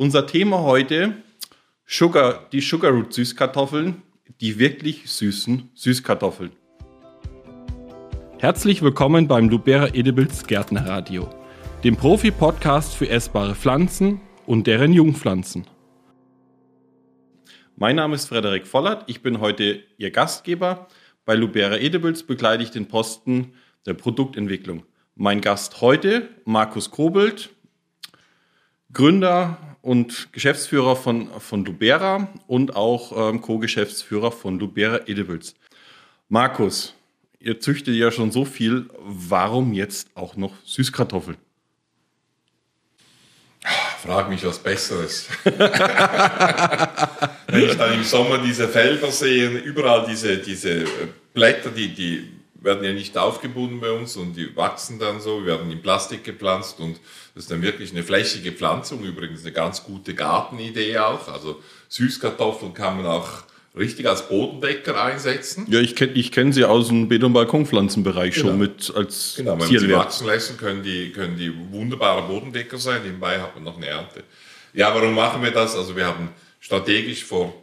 Unser Thema heute, Sugar, die Sugarroot Süßkartoffeln, die wirklich süßen Süßkartoffeln. Herzlich willkommen beim Lubera Edibles Gärtnerradio, dem Profi-Podcast für essbare Pflanzen und deren Jungpflanzen. Mein Name ist Frederik Vollert, ich bin heute Ihr Gastgeber. Bei Lubera Edibles begleite ich den Posten der Produktentwicklung. Mein Gast heute, Markus Kobelt, Gründer und Geschäftsführer von, von Lubera und auch ähm, Co-Geschäftsführer von Lubera Edibles. Markus, ihr züchtet ja schon so viel, warum jetzt auch noch Süßkartoffeln? Frag mich was Besseres. Wenn ich dann im Sommer diese Felder sehe, überall diese, diese Blätter, die, die werden ja nicht aufgebunden bei uns und die wachsen dann so, werden in Plastik gepflanzt und das ist dann wirklich eine flächige Pflanzung, übrigens eine ganz gute Gartenidee auch. Also Süßkartoffeln kann man auch richtig als Bodendecker einsetzen. Ja, ich kenne ich kenn sie aus dem Beet- und Balkonpflanzenbereich genau. schon mit als Genau, wenn man sie wachsen lässt, können die, können die wunderbare Bodendecker sein. Nebenbei hat man noch eine Ernte. Ja, warum machen wir das? Also wir haben strategisch vor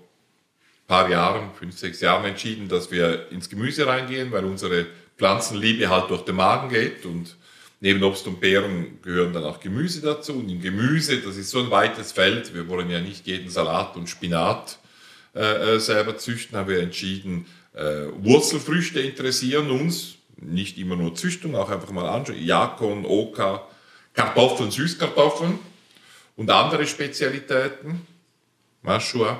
paar Jahren, fünf, sechs Jahren entschieden, dass wir ins Gemüse reingehen, weil unsere Pflanzenliebe halt durch den Magen geht und neben Obst und Beeren gehören dann auch Gemüse dazu. Und im Gemüse, das ist so ein weites Feld, wir wollen ja nicht jeden Salat und Spinat äh, äh selber züchten, haben wir entschieden, äh, Wurzelfrüchte interessieren uns, nicht immer nur Züchtung, auch einfach mal anschauen, Jakon, Oka, Kartoffeln, Süßkartoffeln und andere Spezialitäten, Maschua.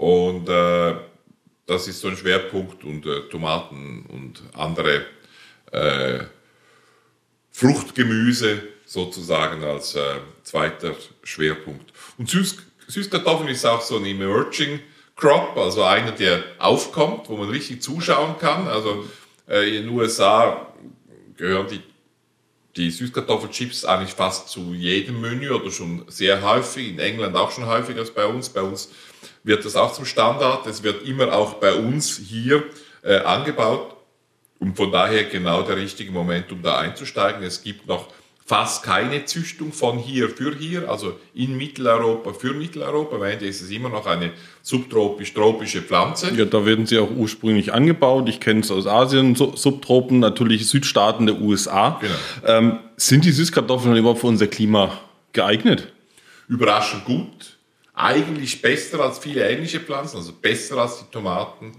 Und äh, das ist so ein Schwerpunkt und äh, Tomaten und andere äh, Fruchtgemüse sozusagen als äh, zweiter Schwerpunkt. Und Süß, Süßkartoffeln ist auch so ein Emerging Crop, also einer, der aufkommt, wo man richtig zuschauen kann. Also äh, in den USA gehören die, die Süßkartoffelchips eigentlich fast zu jedem Menü oder schon sehr häufig, in England auch schon häufiger als bei uns. Bei uns wird das auch zum Standard. Es wird immer auch bei uns hier äh, angebaut und von daher genau der richtige Moment, um da einzusteigen. Es gibt noch fast keine Züchtung von hier für hier, also in Mitteleuropa für Mitteleuropa. Am Ende ist es immer noch eine subtropisch-tropische Pflanze. Ja, da werden sie auch ursprünglich angebaut. Ich kenne es aus Asien, Subtropen, natürlich Südstaaten der USA. Genau. Ähm, sind die Süßkartoffeln überhaupt für unser Klima geeignet? Überraschend gut eigentlich besser als viele englische Pflanzen, also besser als die Tomaten,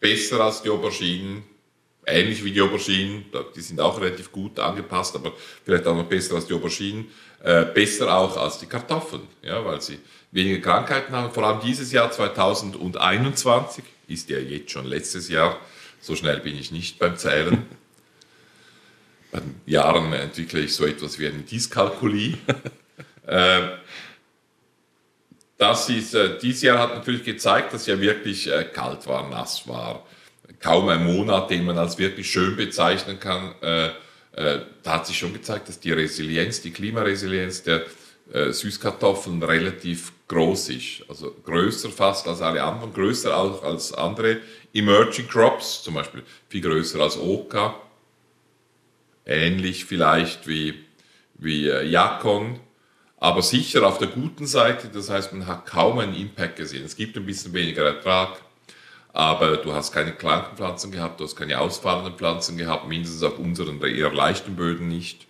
besser als die Auberginen, ähnlich wie die Auberginen, die sind auch relativ gut angepasst, aber vielleicht auch noch besser als die Auberginen, äh, besser auch als die Kartoffeln, ja, weil sie weniger Krankheiten haben. Vor allem dieses Jahr 2021 ist ja jetzt schon letztes Jahr, so schnell bin ich nicht beim Zählen. Bei den Jahren entwickle ich so etwas wie eine Dyskalkulie. äh, das ist, äh, dieses Jahr hat natürlich gezeigt, dass ja wirklich äh, kalt war, nass war. Kaum ein Monat, den man als wirklich schön bezeichnen kann. Äh, äh, da hat sich schon gezeigt, dass die Resilienz, die Klimaresilienz der äh, Süßkartoffeln relativ groß ist. Also größer fast als alle anderen, größer auch als andere Emerging Crops, zum Beispiel viel größer als Oka. Ähnlich vielleicht wie, wie äh, Yakon aber sicher auf der guten Seite, das heißt, man hat kaum einen Impact gesehen. Es gibt ein bisschen weniger Ertrag, aber du hast keine kranken Pflanzen gehabt, du hast keine ausfallenden Pflanzen gehabt, mindestens auf unseren eher leichten Böden nicht.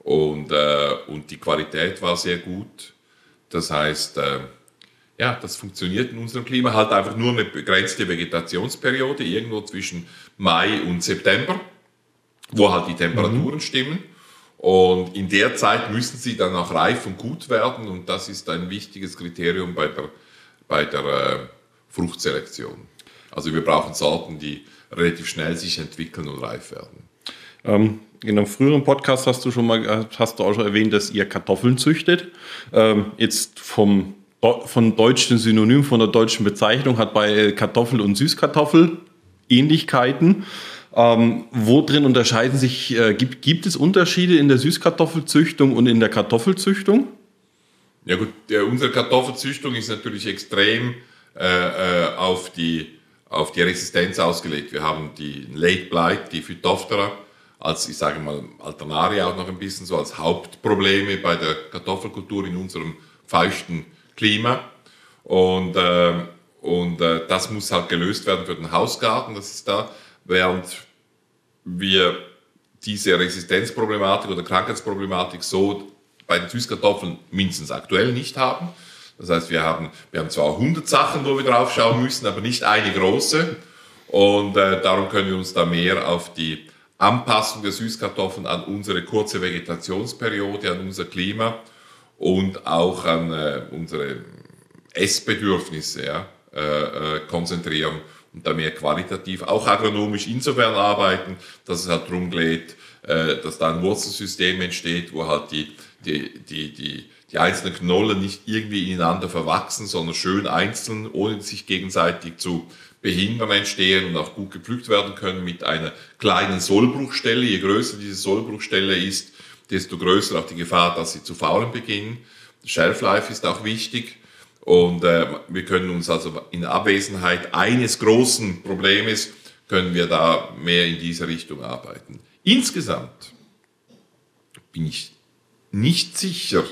Und, äh, und die Qualität war sehr gut. Das heißt, äh, ja, das funktioniert in unserem Klima halt einfach nur eine begrenzte Vegetationsperiode, irgendwo zwischen Mai und September, wo halt die Temperaturen mhm. stimmen. Und in der Zeit müssen sie dann auch reif und gut werden und das ist ein wichtiges Kriterium bei der, bei der äh, Fruchtselektion. Also wir brauchen Sorten, die relativ schnell sich entwickeln und reif werden. Ähm, in einem früheren Podcast hast du schon mal äh, hast du auch schon erwähnt, dass ihr Kartoffeln züchtet. Ähm, jetzt vom von deutschen Synonym, von der deutschen Bezeichnung hat bei Kartoffel und Süßkartoffel Ähnlichkeiten. Ähm, wo drin unterscheiden sich, äh, gibt, gibt es Unterschiede in der Süßkartoffelzüchtung und in der Kartoffelzüchtung? Ja gut, der, unsere Kartoffelzüchtung ist natürlich extrem äh, äh, auf, die, auf die Resistenz ausgelegt. Wir haben die Late Blight, die Phytophthora, als, ich sage mal, Alternaria auch noch ein bisschen so als Hauptprobleme bei der Kartoffelkultur in unserem feuchten Klima. Und, äh, und äh, das muss halt gelöst werden für den Hausgarten, das ist da, während wir diese Resistenzproblematik oder Krankheitsproblematik so bei den Süßkartoffeln mindestens aktuell nicht haben. Das heißt, wir haben, wir haben zwar 100 Sachen, wo wir drauf schauen müssen, aber nicht eine große. Und äh, darum können wir uns da mehr auf die Anpassung der Süßkartoffeln an unsere kurze Vegetationsperiode, an unser Klima und auch an äh, unsere Essbedürfnisse ja, äh, äh, konzentrieren und da mehr qualitativ, auch agronomisch insofern arbeiten, dass es halt darum geht, äh, dass da ein Wurzelsystem entsteht, wo halt die, die, die, die, die einzelnen Knollen nicht irgendwie ineinander verwachsen, sondern schön einzeln, ohne sich gegenseitig zu behindern entstehen und auch gut gepflückt werden können mit einer kleinen Sollbruchstelle. Je größer diese Sollbruchstelle ist, desto größer auch die Gefahr, dass sie zu faulen beginnen. Shelf Life ist auch wichtig. Und äh, wir können uns also in Abwesenheit eines großen Problems, können wir da mehr in diese Richtung arbeiten. Insgesamt bin ich nicht sicher,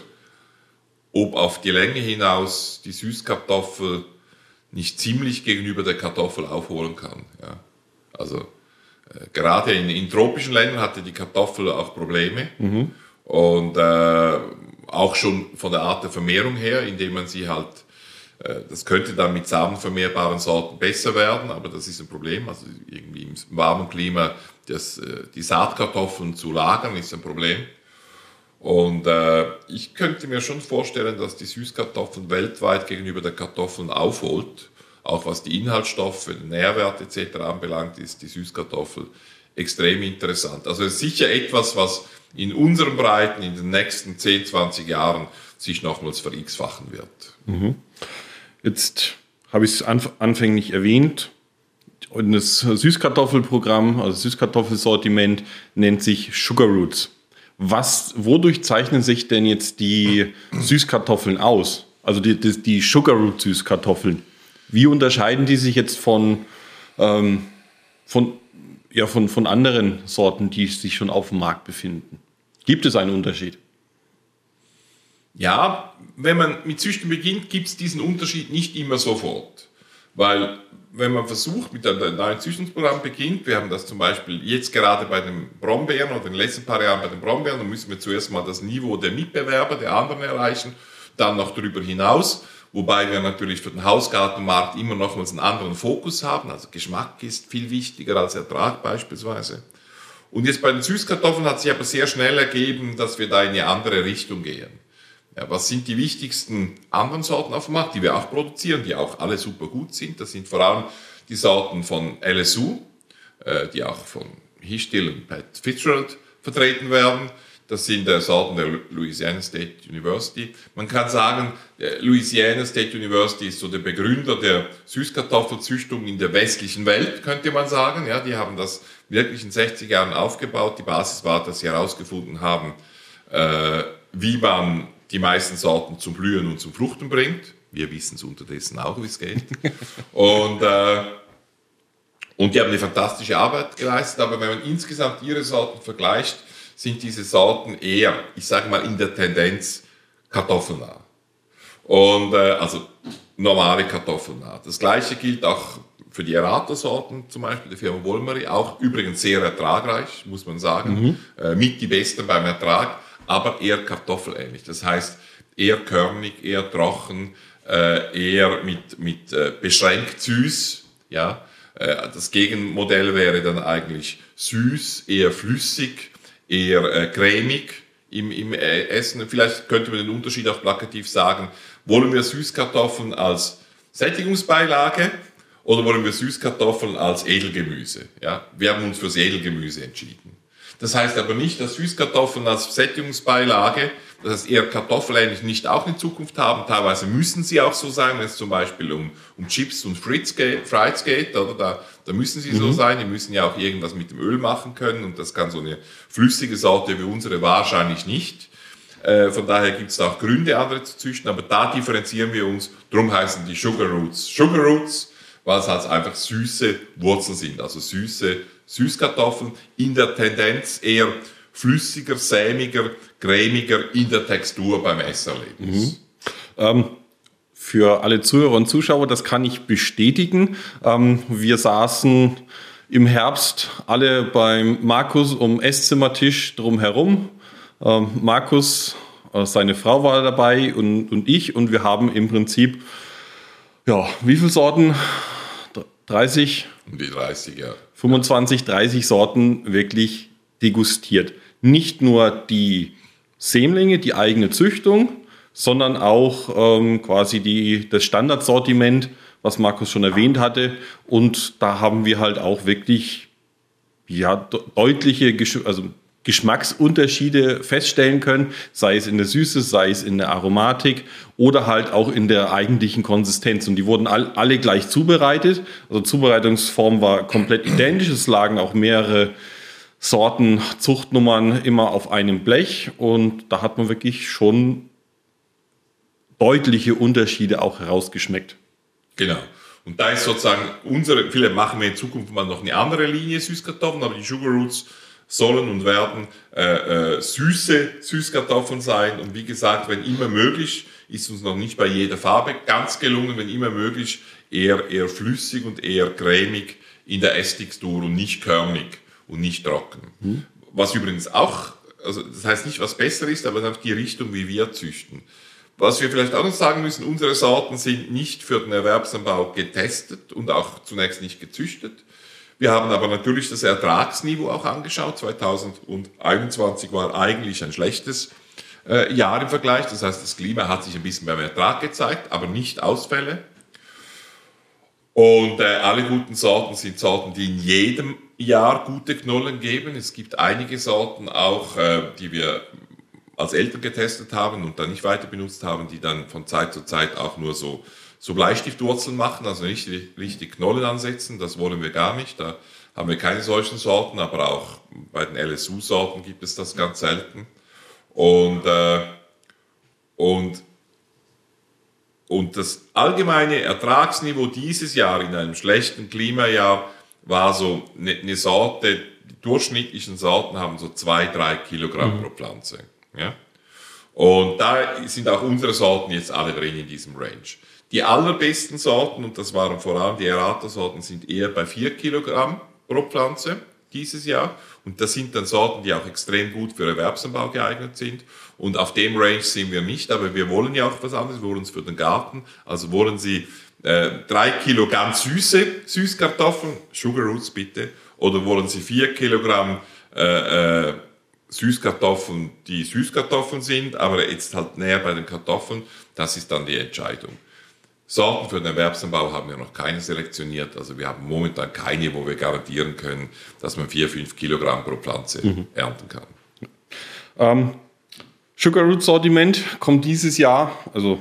ob auf die Länge hinaus die Süßkartoffel nicht ziemlich gegenüber der Kartoffel aufholen kann. Ja. Also äh, gerade in, in, tropischen Ländern hatte die Kartoffel auch Probleme. Mhm. Und äh, auch schon von der Art der Vermehrung her, indem man sie halt, äh, das könnte dann mit samenvermehrbaren Sorten besser werden, aber das ist ein Problem. Also irgendwie im warmen Klima das, äh, die Saatkartoffeln zu lagern, ist ein Problem. Und äh, ich könnte mir schon vorstellen, dass die Süßkartoffeln weltweit gegenüber der Kartoffeln aufholt. Auch was die Inhaltsstoffe, den Nährwert etc. anbelangt, ist die Süßkartoffel extrem interessant. Also es ist sicher etwas, was in unseren Breiten in den nächsten 10, 20 Jahren sich nochmals verX-fachen wird. Mhm. Jetzt habe ich es anf anfänglich erwähnt. Und das Süßkartoffelprogramm, also Süßkartoffelsortiment, nennt sich Sugar Roots. Was, wodurch zeichnen sich denn jetzt die Süßkartoffeln aus? Also die, die, die Sugar Root Süßkartoffeln. Wie unterscheiden die sich jetzt von, ähm, von ja, von, von anderen Sorten, die sich schon auf dem Markt befinden? Gibt es einen Unterschied? Ja, wenn man mit Züchten beginnt, gibt es diesen Unterschied nicht immer sofort. Weil wenn man versucht, mit einem neuen Züchtungsprogramm beginnt, wir haben das zum Beispiel jetzt gerade bei den Brombeeren oder in den letzten paar Jahren bei den Brombeeren, dann müssen wir zuerst mal das Niveau der Mitbewerber, der anderen erreichen, dann noch darüber hinaus. Wobei wir natürlich für den Hausgartenmarkt immer nochmals einen anderen Fokus haben. Also Geschmack ist viel wichtiger als Ertrag beispielsweise. Und jetzt bei den Süßkartoffeln hat sich aber sehr schnell ergeben, dass wir da in eine andere Richtung gehen. Ja, was sind die wichtigsten anderen Sorten auf dem Markt, die wir auch produzieren, die auch alle super gut sind? Das sind vor allem die Sorten von LSU, äh, die auch von Histill und Pat Fitzgerald vertreten werden. Das sind äh, Sorten der Louisiana State University. Man kann sagen, Louisiana State University ist so der Begründer der Süßkartoffelzüchtung in der westlichen Welt, könnte man sagen. Ja, die haben das wirklich in 60 Jahren aufgebaut. Die Basis war, dass sie herausgefunden haben, äh, wie man die meisten Sorten zum Blühen und zum Fruchten bringt. Wir wissen es unterdessen auch, wie es geht. und, äh, und die haben eine fantastische Arbeit geleistet, aber wenn man insgesamt ihre Sorten vergleicht, sind diese Sorten eher, ich sage mal in der Tendenz, kartoffelnah. Und äh, also normale kartoffelnah. Das gleiche gilt auch für die Errata-Sorten, zum Beispiel der Firma Wolmeri, auch übrigens sehr ertragreich, muss man sagen, mhm. äh, mit die besten beim Ertrag, aber eher kartoffelähnlich. Das heißt, eher körnig, eher trocken, äh, eher mit, mit äh, beschränkt süß, ja. Äh, das Gegenmodell wäre dann eigentlich süß, eher flüssig, eher äh, cremig im, im äh, Essen. Vielleicht könnte man den Unterschied auch plakativ sagen, wollen wir Süßkartoffeln als Sättigungsbeilage oder wollen wir Süßkartoffeln als Edelgemüse? Ja, wir haben uns fürs Edelgemüse entschieden. Das heißt aber nicht, dass Süßkartoffeln als Sättigungsbeilage das heißt, eher Kartoffelähnlich nicht auch in Zukunft haben. Teilweise müssen sie auch so sein, wenn es zum Beispiel um, um Chips und Fritz geht, Fries geht, oder da, da müssen sie mhm. so sein. Die müssen ja auch irgendwas mit dem Öl machen können und das kann so eine flüssige Sorte wie unsere wahrscheinlich nicht. Äh, von daher gibt es auch Gründe, andere zu züchten, aber da differenzieren wir uns. Drum heißen die Sugar Roots Sugar Roots, weil es halt einfach süße Wurzeln sind, also süße Süßkartoffeln in der Tendenz eher flüssiger, sämiger, cremiger in der Textur beim Esserlebnis. Mhm. Ähm, für alle Zuhörer und Zuschauer, das kann ich bestätigen. Ähm, wir saßen im Herbst alle beim Markus um Esszimmertisch drumherum. Ähm, Markus, äh, seine Frau war dabei und, und ich und wir haben im Prinzip, ja, wie viele Sorten? 30? Um die 30, ja. 25, 30 Sorten wirklich degustiert. Nicht nur die Sämlinge, die eigene Züchtung, sondern auch ähm, quasi die, das Standardsortiment, was Markus schon erwähnt hatte. Und da haben wir halt auch wirklich ja, deutliche, also Geschmacksunterschiede feststellen können, sei es in der Süße, sei es in der Aromatik oder halt auch in der eigentlichen Konsistenz. Und die wurden all, alle gleich zubereitet. Also Zubereitungsform war komplett identisch. Es lagen auch mehrere Sorten, Zuchtnummern immer auf einem Blech und da hat man wirklich schon deutliche Unterschiede auch herausgeschmeckt. Genau. Und da ist sozusagen unsere, vielleicht machen wir in Zukunft mal noch eine andere Linie Süßkartoffeln, aber die Sugar Roots sollen und werden äh, äh, süße Süßkartoffeln sein. Und wie gesagt, wenn immer möglich, ist uns noch nicht bei jeder Farbe ganz gelungen, wenn immer möglich, eher, eher flüssig und eher cremig in der Esstextur und nicht körnig und nicht trocken. Mhm. Was übrigens auch, also das heißt nicht, was besser ist, aber ist die Richtung, wie wir züchten. Was wir vielleicht auch noch sagen müssen, unsere Sorten sind nicht für den Erwerbsanbau getestet und auch zunächst nicht gezüchtet. Wir haben aber natürlich das Ertragsniveau auch angeschaut. 2021 war eigentlich ein schlechtes äh, Jahr im Vergleich. Das heißt, das Klima hat sich ein bisschen beim Ertrag gezeigt, aber nicht Ausfälle. Und äh, alle guten Sorten sind Sorten, die in jedem Jahr gute Knollen geben. Es gibt einige Sorten auch, äh, die wir als Eltern getestet haben und dann nicht weiter benutzt haben, die dann von Zeit zu Zeit auch nur so so Bleistiftwurzeln machen, also nicht richtig Knollen ansetzen, das wollen wir gar nicht. Da haben wir keine solchen Sorten, aber auch bei den LSU-Sorten gibt es das ganz selten. Und, äh, und, und das allgemeine Ertragsniveau dieses Jahr in einem schlechten Klimajahr war so eine, eine Sorte, die durchschnittlichen Sorten haben so zwei, drei Kilogramm mhm. pro Pflanze. Ja? Und da sind auch unsere Sorten jetzt alle drin in diesem Range. Die allerbesten Sorten, und das waren vor allem die Errata-Sorten, sind eher bei 4 Kilogramm pro Pflanze dieses Jahr. Und das sind dann Sorten, die auch extrem gut für Erwerbsanbau geeignet sind. Und auf dem Range sind wir nicht, aber wir wollen ja auch was anderes. Wir wollen uns für den Garten, also wollen Sie äh, drei Kilo ganz süße Süßkartoffeln, Sugar Roots bitte, oder wollen Sie vier Kilogramm äh, äh, Süßkartoffeln, die Süßkartoffeln sind, aber jetzt halt näher bei den Kartoffeln, das ist dann die Entscheidung. Sorten für den Erwerbsanbau haben wir noch keine selektioniert. Also wir haben momentan keine, wo wir garantieren können, dass man 4, 5 Kilogramm pro Pflanze mhm. ernten kann. Ähm, Sugar Root Sortiment kommt dieses Jahr, also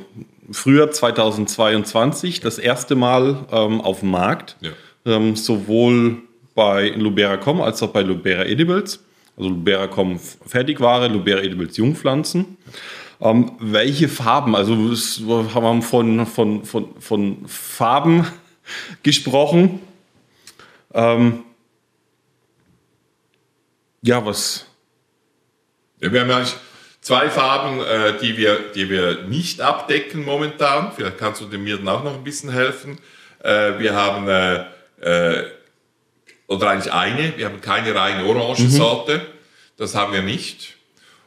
früher 2022, das erste Mal ähm, auf den Markt. Ja. Ähm, sowohl bei Lubera.com als auch bei Lubera Edibles. Also Lubera.com Fertigware, Lubera Edibles Jungpflanzen. Ähm, welche Farben? Also wir haben von, von, von, von Farben gesprochen. Ähm, ja, was? Ja, wir haben eigentlich zwei Farben, äh, die, wir, die wir nicht abdecken momentan. Vielleicht kannst du mir dann auch noch ein bisschen helfen. Äh, wir haben, äh, äh oder eigentlich eine, wir haben keine reine Orangensorte. Mhm. Das haben wir nicht.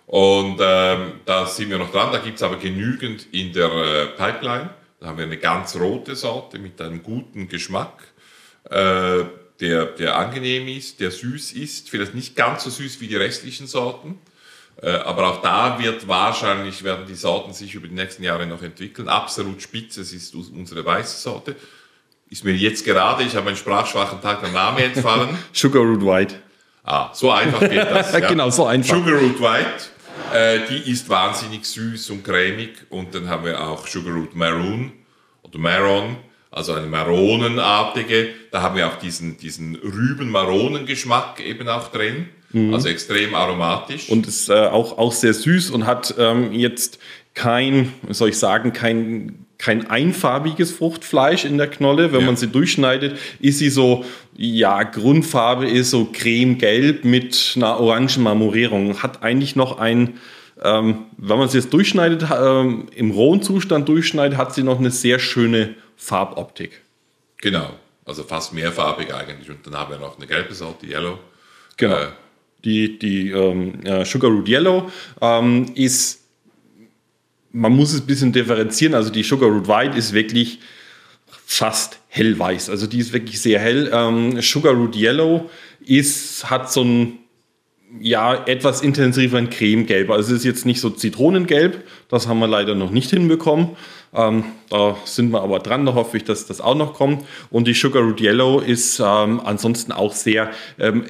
Und ähm, da sind wir noch dran, da gibt es aber genügend in der äh, Pipeline. Da haben wir eine ganz rote Sorte mit einem guten Geschmack, äh, der, der angenehm ist, der süß ist, vielleicht nicht ganz so süß wie die restlichen Sorten. Äh, aber auch da wird wahrscheinlich, werden die Sorten sich über die nächsten Jahre noch entwickeln. Absolut spitze, es ist unsere weiße Sorte. Ist mir jetzt gerade, ich habe einen sprachschwachen Tag, der Name entfallen. Sugar Root White. Ah, so einfach geht das. Ja. genau, so einfach. Sugar Root White. Äh, die ist wahnsinnig süß und cremig. Und dann haben wir auch Sugarroot Maroon oder Maron, also eine Maronenartige. Da haben wir auch diesen, diesen Rüben-Maronen-Geschmack eben auch drin. Mhm. Also extrem aromatisch. Und ist äh, auch, auch sehr süß und hat ähm, jetzt kein, soll ich sagen, kein kein einfarbiges Fruchtfleisch in der Knolle. Wenn ja. man sie durchschneidet, ist sie so, ja, Grundfarbe ist so cremegelb mit einer orangen Marmorierung. Hat eigentlich noch ein ähm, wenn man sie jetzt durchschneidet, ähm, im rohen Zustand durchschneidet, hat sie noch eine sehr schöne Farboptik. Genau, also fast mehrfarbig eigentlich. Und dann haben wir noch eine gelbe Sorte, Yellow. Genau. Äh, die die ähm, Sugar Root Yellow ähm, ist, man muss es ein bisschen differenzieren. Also die Sugar Root White ist wirklich fast hellweiß. Also die ist wirklich sehr hell. Ähm, Sugar Root Yellow ist, hat so ein ja, etwas intensiveren Cremegelb. Also es ist jetzt nicht so Zitronengelb, das haben wir leider noch nicht hinbekommen. Ähm, da sind wir aber dran, da hoffe ich, dass das auch noch kommt. Und die Sugar Root Yellow ist ähm, ansonsten auch sehr, ähm,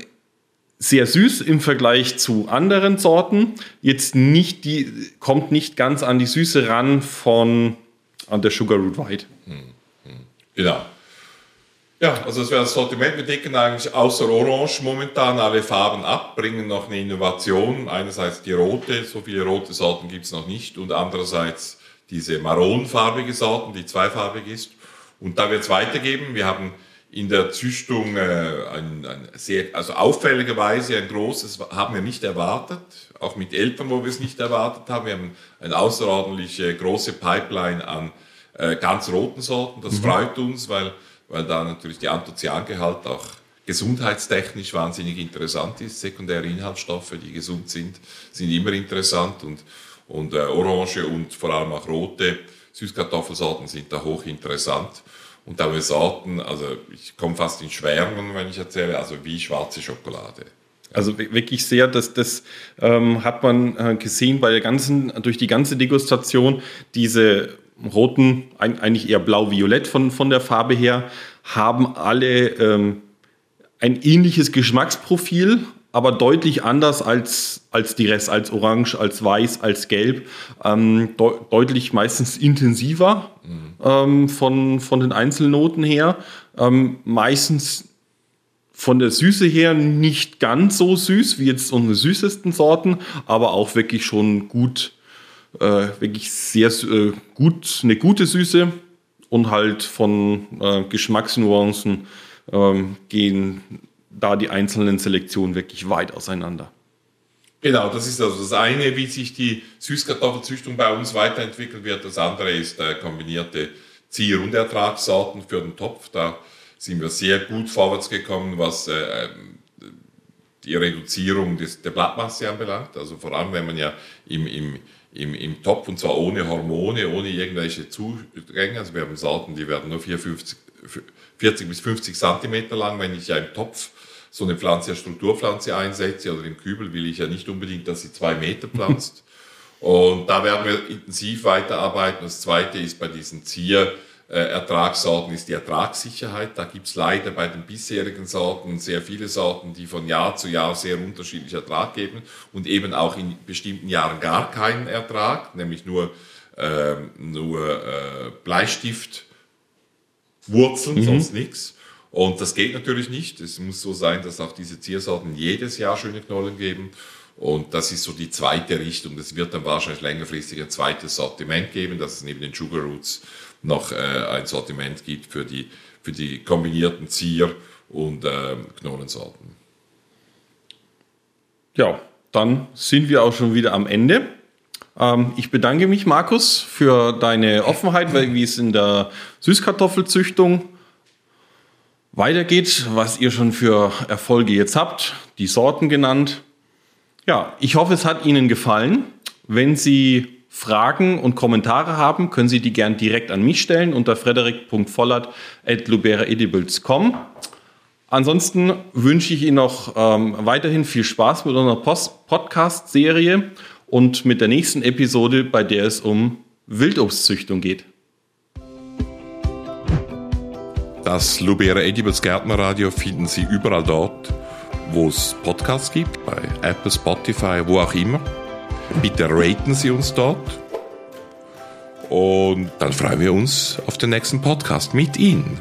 sehr süß im Vergleich zu anderen Sorten. Jetzt nicht die, kommt nicht ganz an die Süße ran von an der Sugar Root White. Hm, hm. Genau. Ja, also das wäre das Sortiment. Wir decken eigentlich außer Orange momentan alle Farben ab, bringen noch eine Innovation. Einerseits die rote, so viele rote Sorten gibt es noch nicht, und andererseits diese maronfarbige Sorten, die zweifarbig ist. Und da wird es weitergeben. Wir haben in der Züchtung äh, ein, ein, sehr, also auffälligerweise ein großes, haben wir nicht erwartet, auch mit Eltern, wo wir es nicht erwartet haben. Wir haben eine außerordentlich äh, große Pipeline an äh, ganz roten Sorten. Das mhm. freut uns, weil weil da natürlich der Anthocyangehalt auch gesundheitstechnisch wahnsinnig interessant ist. Sekundäre Inhaltsstoffe, die gesund sind, sind immer interessant und, und äh, Orange und vor allem auch rote Süßkartoffelsorten sind da hochinteressant. Und da wir Sorten, also ich komme fast in Schwärmen, wenn ich erzähle, also wie schwarze Schokolade. Also wirklich sehr, das, das ähm, hat man äh, gesehen bei der ganzen, durch die ganze Degustation, diese roten, eigentlich eher blau-violett von, von der Farbe her, haben alle ähm, ein ähnliches Geschmacksprofil, aber deutlich anders als, als die Rest, als orange, als weiß, als gelb. Ähm, de deutlich meistens intensiver mhm. ähm, von, von den Einzelnoten her. Ähm, meistens von der Süße her nicht ganz so süß wie jetzt unsere süßesten Sorten, aber auch wirklich schon gut äh, wirklich sehr äh, gut, eine gute Süße und halt von äh, Geschmacksnuancen ähm, gehen da die einzelnen Selektionen wirklich weit auseinander. Genau, das ist also das eine, wie sich die Süßkartoffelzüchtung bei uns weiterentwickeln wird. Das andere ist äh, kombinierte Zier- und Ertragssorten für den Topf. Da sind wir sehr gut vorwärts gekommen, was äh, die Reduzierung des, der Blattmasse anbelangt. Also vor allem, wenn man ja im, im im, im Topf und zwar ohne Hormone, ohne irgendwelche Zugänge. Also wir haben Sorten, die werden nur 4, 40 bis 50 Zentimeter lang. Wenn ich ja im Topf so eine Pflanze, eine Strukturpflanze einsetze oder im Kübel, will ich ja nicht unbedingt, dass sie zwei Meter pflanzt. und da werden wir intensiv weiterarbeiten. Das zweite ist bei diesen Zier- äh, Ertragssorten ist die Ertragssicherheit. Da gibt es leider bei den bisherigen Sorten sehr viele Sorten, die von Jahr zu Jahr sehr unterschiedlich Ertrag geben und eben auch in bestimmten Jahren gar keinen Ertrag, nämlich nur, äh, nur äh, Bleistift, Wurzeln, mhm. sonst nichts. Und das geht natürlich nicht. Es muss so sein, dass auch diese Ziersorten jedes Jahr schöne Knollen geben. Und das ist so die zweite Richtung. Es wird dann wahrscheinlich längerfristig ein zweites Sortiment geben, dass es neben den Sugar Roots noch äh, ein Sortiment gibt für die, für die kombinierten Zier- und äh, Knollensorten. Ja, dann sind wir auch schon wieder am Ende. Ähm, ich bedanke mich, Markus, für deine Offenheit, wie es in der Süßkartoffelzüchtung weitergeht, was ihr schon für Erfolge jetzt habt, die Sorten genannt. Ja, ich hoffe, es hat Ihnen gefallen. Wenn Sie Fragen und Kommentare haben, können Sie die gern direkt an mich stellen unter frederik.vollert.luberaedibles.com. Ansonsten wünsche ich Ihnen noch ähm, weiterhin viel Spaß mit unserer Podcast-Serie und mit der nächsten Episode, bei der es um Wildobstzüchtung geht. Das Lubera Edibles Gärtnerradio finden Sie überall dort, wo es Podcasts gibt, bei Apple, Spotify, wo auch immer. Bitte raten Sie uns dort. Und dann freuen wir uns auf den nächsten Podcast mit Ihnen.